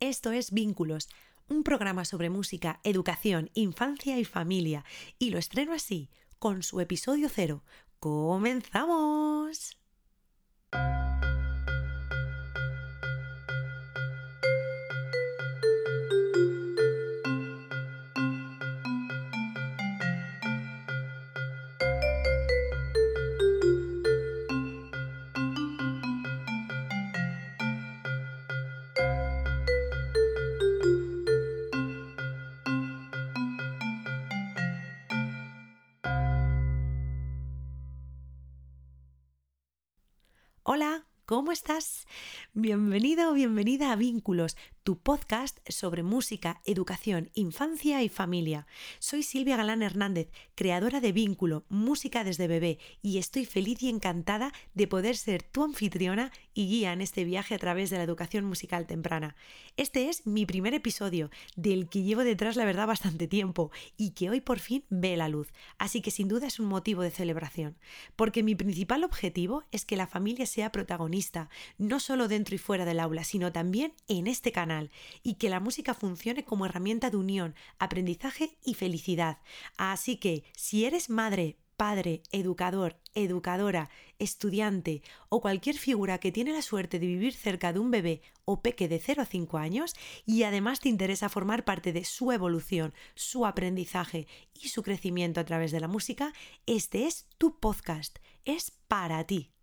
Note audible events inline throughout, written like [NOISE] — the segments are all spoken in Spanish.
Esto es Vínculos, un programa sobre música, educación, infancia y familia. Y lo estreno así, con su episodio cero. ¡Comenzamos! Hola, ¿cómo estás? Bienvenido o bienvenida a Vínculos, tu podcast sobre música, educación, infancia y familia. Soy Silvia Galán Hernández, creadora de Vínculo, Música desde bebé, y estoy feliz y encantada de poder ser tu anfitriona y guía en este viaje a través de la educación musical temprana. Este es mi primer episodio, del que llevo detrás la verdad bastante tiempo y que hoy por fin ve la luz, así que sin duda es un motivo de celebración, porque mi principal objetivo es que la familia sea protagonista, no solo dentro y fuera del aula, sino también en este canal y que la música funcione como herramienta de unión, aprendizaje y felicidad. Así que si eres madre, padre, educador, educadora, estudiante o cualquier figura que tiene la suerte de vivir cerca de un bebé o peque de 0 a 5 años y además te interesa formar parte de su evolución, su aprendizaje y su crecimiento a través de la música, este es tu podcast, es para ti.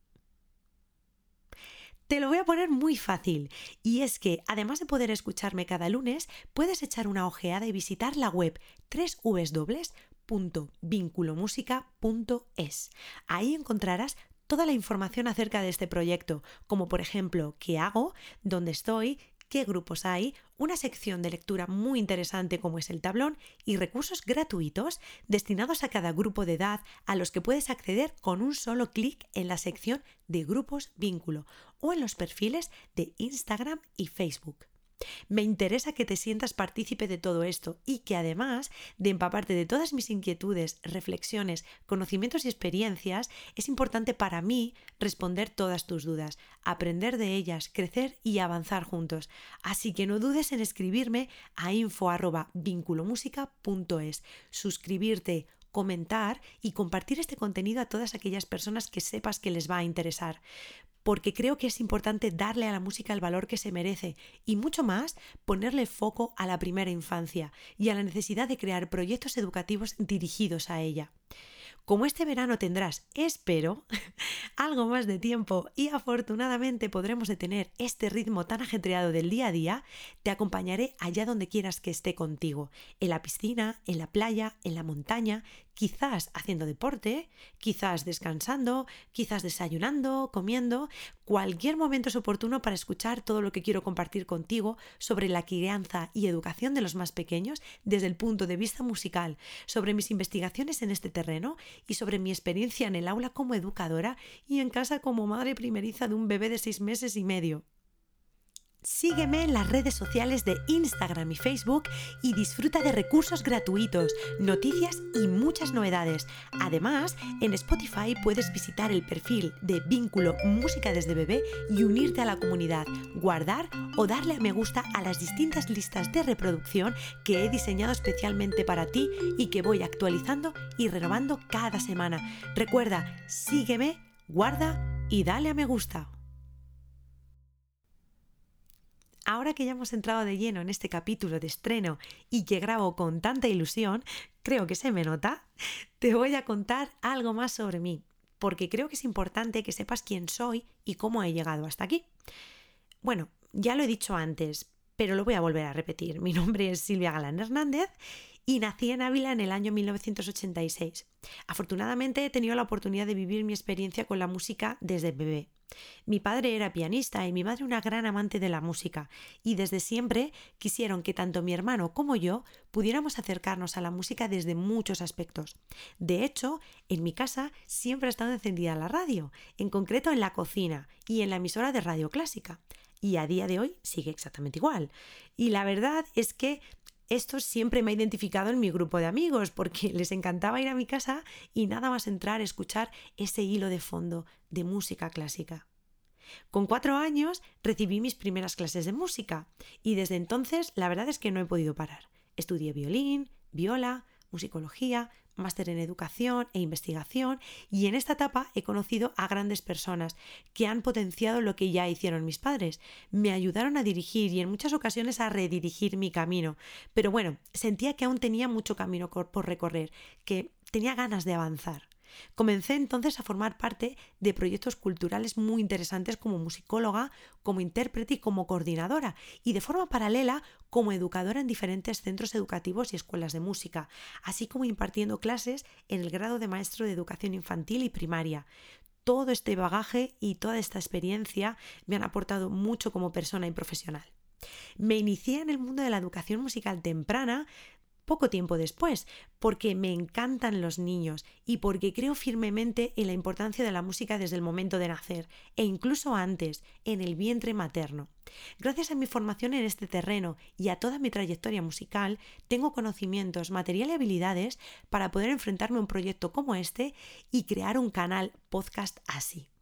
Te lo voy a poner muy fácil. Y es que, además de poder escucharme cada lunes, puedes echar una ojeada y visitar la web www.vinculomusica.es. Ahí encontrarás toda la información acerca de este proyecto, como por ejemplo qué hago, dónde estoy, qué grupos hay, una sección de lectura muy interesante como es el tablón y recursos gratuitos destinados a cada grupo de edad a los que puedes acceder con un solo clic en la sección de grupos vínculo o en los perfiles de Instagram y Facebook. Me interesa que te sientas partícipe de todo esto y que además de empaparte de todas mis inquietudes, reflexiones, conocimientos y experiencias, es importante para mí responder todas tus dudas, aprender de ellas, crecer y avanzar juntos. Así que no dudes en escribirme a info@vinculomusica.es, suscribirte comentar y compartir este contenido a todas aquellas personas que sepas que les va a interesar porque creo que es importante darle a la música el valor que se merece y mucho más ponerle foco a la primera infancia y a la necesidad de crear proyectos educativos dirigidos a ella. Como este verano tendrás, espero, [LAUGHS] algo más de tiempo y afortunadamente podremos detener este ritmo tan ajetreado del día a día, te acompañaré allá donde quieras que esté contigo, en la piscina, en la playa, en la montaña, quizás haciendo deporte, quizás descansando, quizás desayunando, comiendo, cualquier momento es oportuno para escuchar todo lo que quiero compartir contigo sobre la crianza y educación de los más pequeños desde el punto de vista musical, sobre mis investigaciones en este terreno y sobre mi experiencia en el aula como educadora y en casa como madre primeriza de un bebé de seis meses y medio. Sígueme en las redes sociales de Instagram y Facebook y disfruta de recursos gratuitos, noticias y muchas novedades. Además, en Spotify puedes visitar el perfil de Vínculo Música desde Bebé y unirte a la comunidad, guardar o darle a me gusta a las distintas listas de reproducción que he diseñado especialmente para ti y que voy actualizando y renovando cada semana. Recuerda, sígueme, guarda y dale a me gusta. Ahora que ya hemos entrado de lleno en este capítulo de estreno y que grabo con tanta ilusión, creo que se me nota, te voy a contar algo más sobre mí, porque creo que es importante que sepas quién soy y cómo he llegado hasta aquí. Bueno, ya lo he dicho antes, pero lo voy a volver a repetir. Mi nombre es Silvia Galán Hernández y nací en Ávila en el año 1986. Afortunadamente he tenido la oportunidad de vivir mi experiencia con la música desde bebé. Mi padre era pianista y mi madre una gran amante de la música, y desde siempre quisieron que tanto mi hermano como yo pudiéramos acercarnos a la música desde muchos aspectos. De hecho, en mi casa siempre ha estado encendida la radio, en concreto en la cocina y en la emisora de radio clásica. Y a día de hoy sigue exactamente igual. Y la verdad es que esto siempre me ha identificado en mi grupo de amigos porque les encantaba ir a mi casa y nada más entrar a escuchar ese hilo de fondo de música clásica. Con cuatro años recibí mis primeras clases de música y desde entonces la verdad es que no he podido parar. Estudié violín, viola, musicología, máster en educación e investigación y en esta etapa he conocido a grandes personas que han potenciado lo que ya hicieron mis padres. Me ayudaron a dirigir y en muchas ocasiones a redirigir mi camino. Pero bueno, sentía que aún tenía mucho camino por recorrer, que tenía ganas de avanzar. Comencé entonces a formar parte de proyectos culturales muy interesantes como musicóloga, como intérprete y como coordinadora, y de forma paralela como educadora en diferentes centros educativos y escuelas de música, así como impartiendo clases en el grado de maestro de educación infantil y primaria. Todo este bagaje y toda esta experiencia me han aportado mucho como persona y profesional. Me inicié en el mundo de la educación musical temprana poco tiempo después, porque me encantan los niños y porque creo firmemente en la importancia de la música desde el momento de nacer e incluso antes, en el vientre materno. Gracias a mi formación en este terreno y a toda mi trayectoria musical, tengo conocimientos, material y habilidades para poder enfrentarme a un proyecto como este y crear un canal podcast así.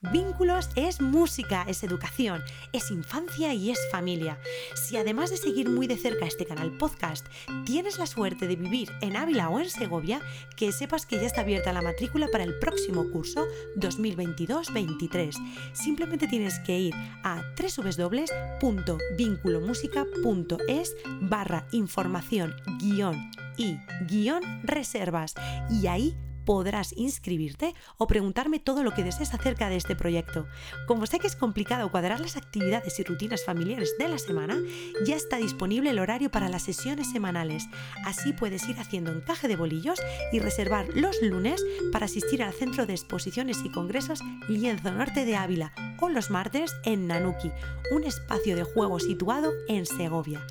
Vínculos es música, es educación, es infancia y es familia. Si además de seguir muy de cerca este canal podcast, tienes la suerte de vivir en Ávila o en Segovia, que sepas que ya está abierta la matrícula para el próximo curso 2022-23. Simplemente tienes que ir a www.vinculomusica.es barra información guion y guion reservas y ahí podrás inscribirte o preguntarme todo lo que desees acerca de este proyecto. Como sé que es complicado cuadrar las actividades y rutinas familiares de la semana, ya está disponible el horario para las sesiones semanales. Así puedes ir haciendo encaje de bolillos y reservar los lunes para asistir al Centro de Exposiciones y Congresos Lienzo Norte de Ávila o los martes en Nanuki, un espacio de juego situado en Segovia.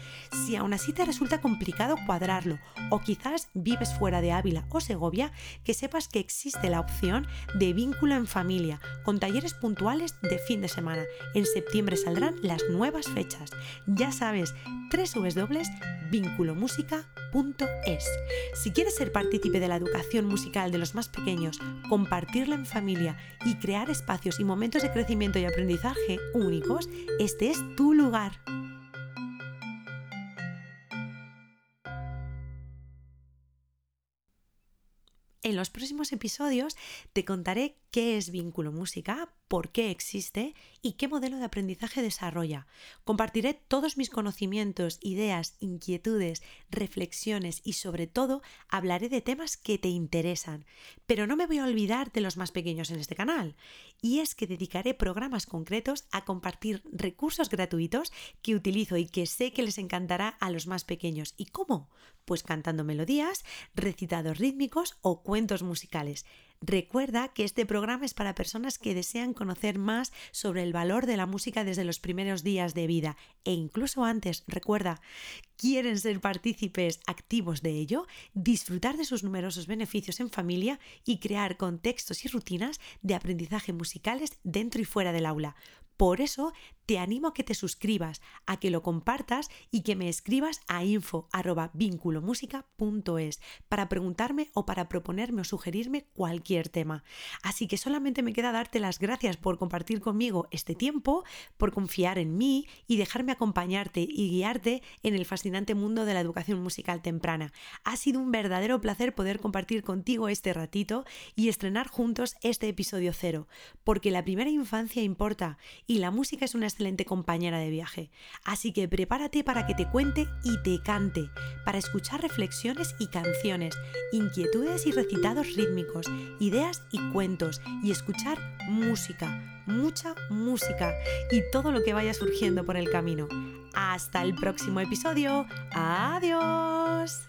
Si aún así te resulta complicado cuadrarlo o quizás vives fuera de Ávila o Segovia, que sepas que existe la opción de vínculo en familia con talleres puntuales de fin de semana. En septiembre saldrán las nuevas fechas. Ya sabes, www.vinculomúsica.es. Si quieres ser partícipe de la educación musical de los más pequeños, compartirla en familia y crear espacios y momentos de crecimiento y aprendizaje únicos, este es tu lugar. En los próximos episodios te contaré qué es vínculo música, por qué existe y qué modelo de aprendizaje desarrolla. Compartiré todos mis conocimientos, ideas, inquietudes, reflexiones y sobre todo hablaré de temas que te interesan. Pero no me voy a olvidar de los más pequeños en este canal. Y es que dedicaré programas concretos a compartir recursos gratuitos que utilizo y que sé que les encantará a los más pequeños. ¿Y cómo? Pues cantando melodías, recitados rítmicos o cuentos musicales. Recuerda que este programa es para personas que desean conocer más sobre el valor de la música desde los primeros días de vida e incluso antes. Recuerda, quieren ser partícipes activos de ello, disfrutar de sus numerosos beneficios en familia y crear contextos y rutinas de aprendizaje musicales dentro y fuera del aula. Por eso te animo a que te suscribas, a que lo compartas y que me escribas a info@vinculomusica.es para preguntarme o para proponerme o sugerirme cualquier tema. Así que solamente me queda darte las gracias por compartir conmigo este tiempo, por confiar en mí y dejarme acompañarte y guiarte en el fascinante mundo de la educación musical temprana. Ha sido un verdadero placer poder compartir contigo este ratito y estrenar juntos este episodio cero, porque la primera infancia importa y la música es una excelente compañera de viaje. Así que prepárate para que te cuente y te cante, para escuchar reflexiones y canciones, inquietudes y recitados rítmicos, ideas y cuentos, y escuchar música, mucha música y todo lo que vaya surgiendo por el camino. Hasta el próximo episodio. Adiós.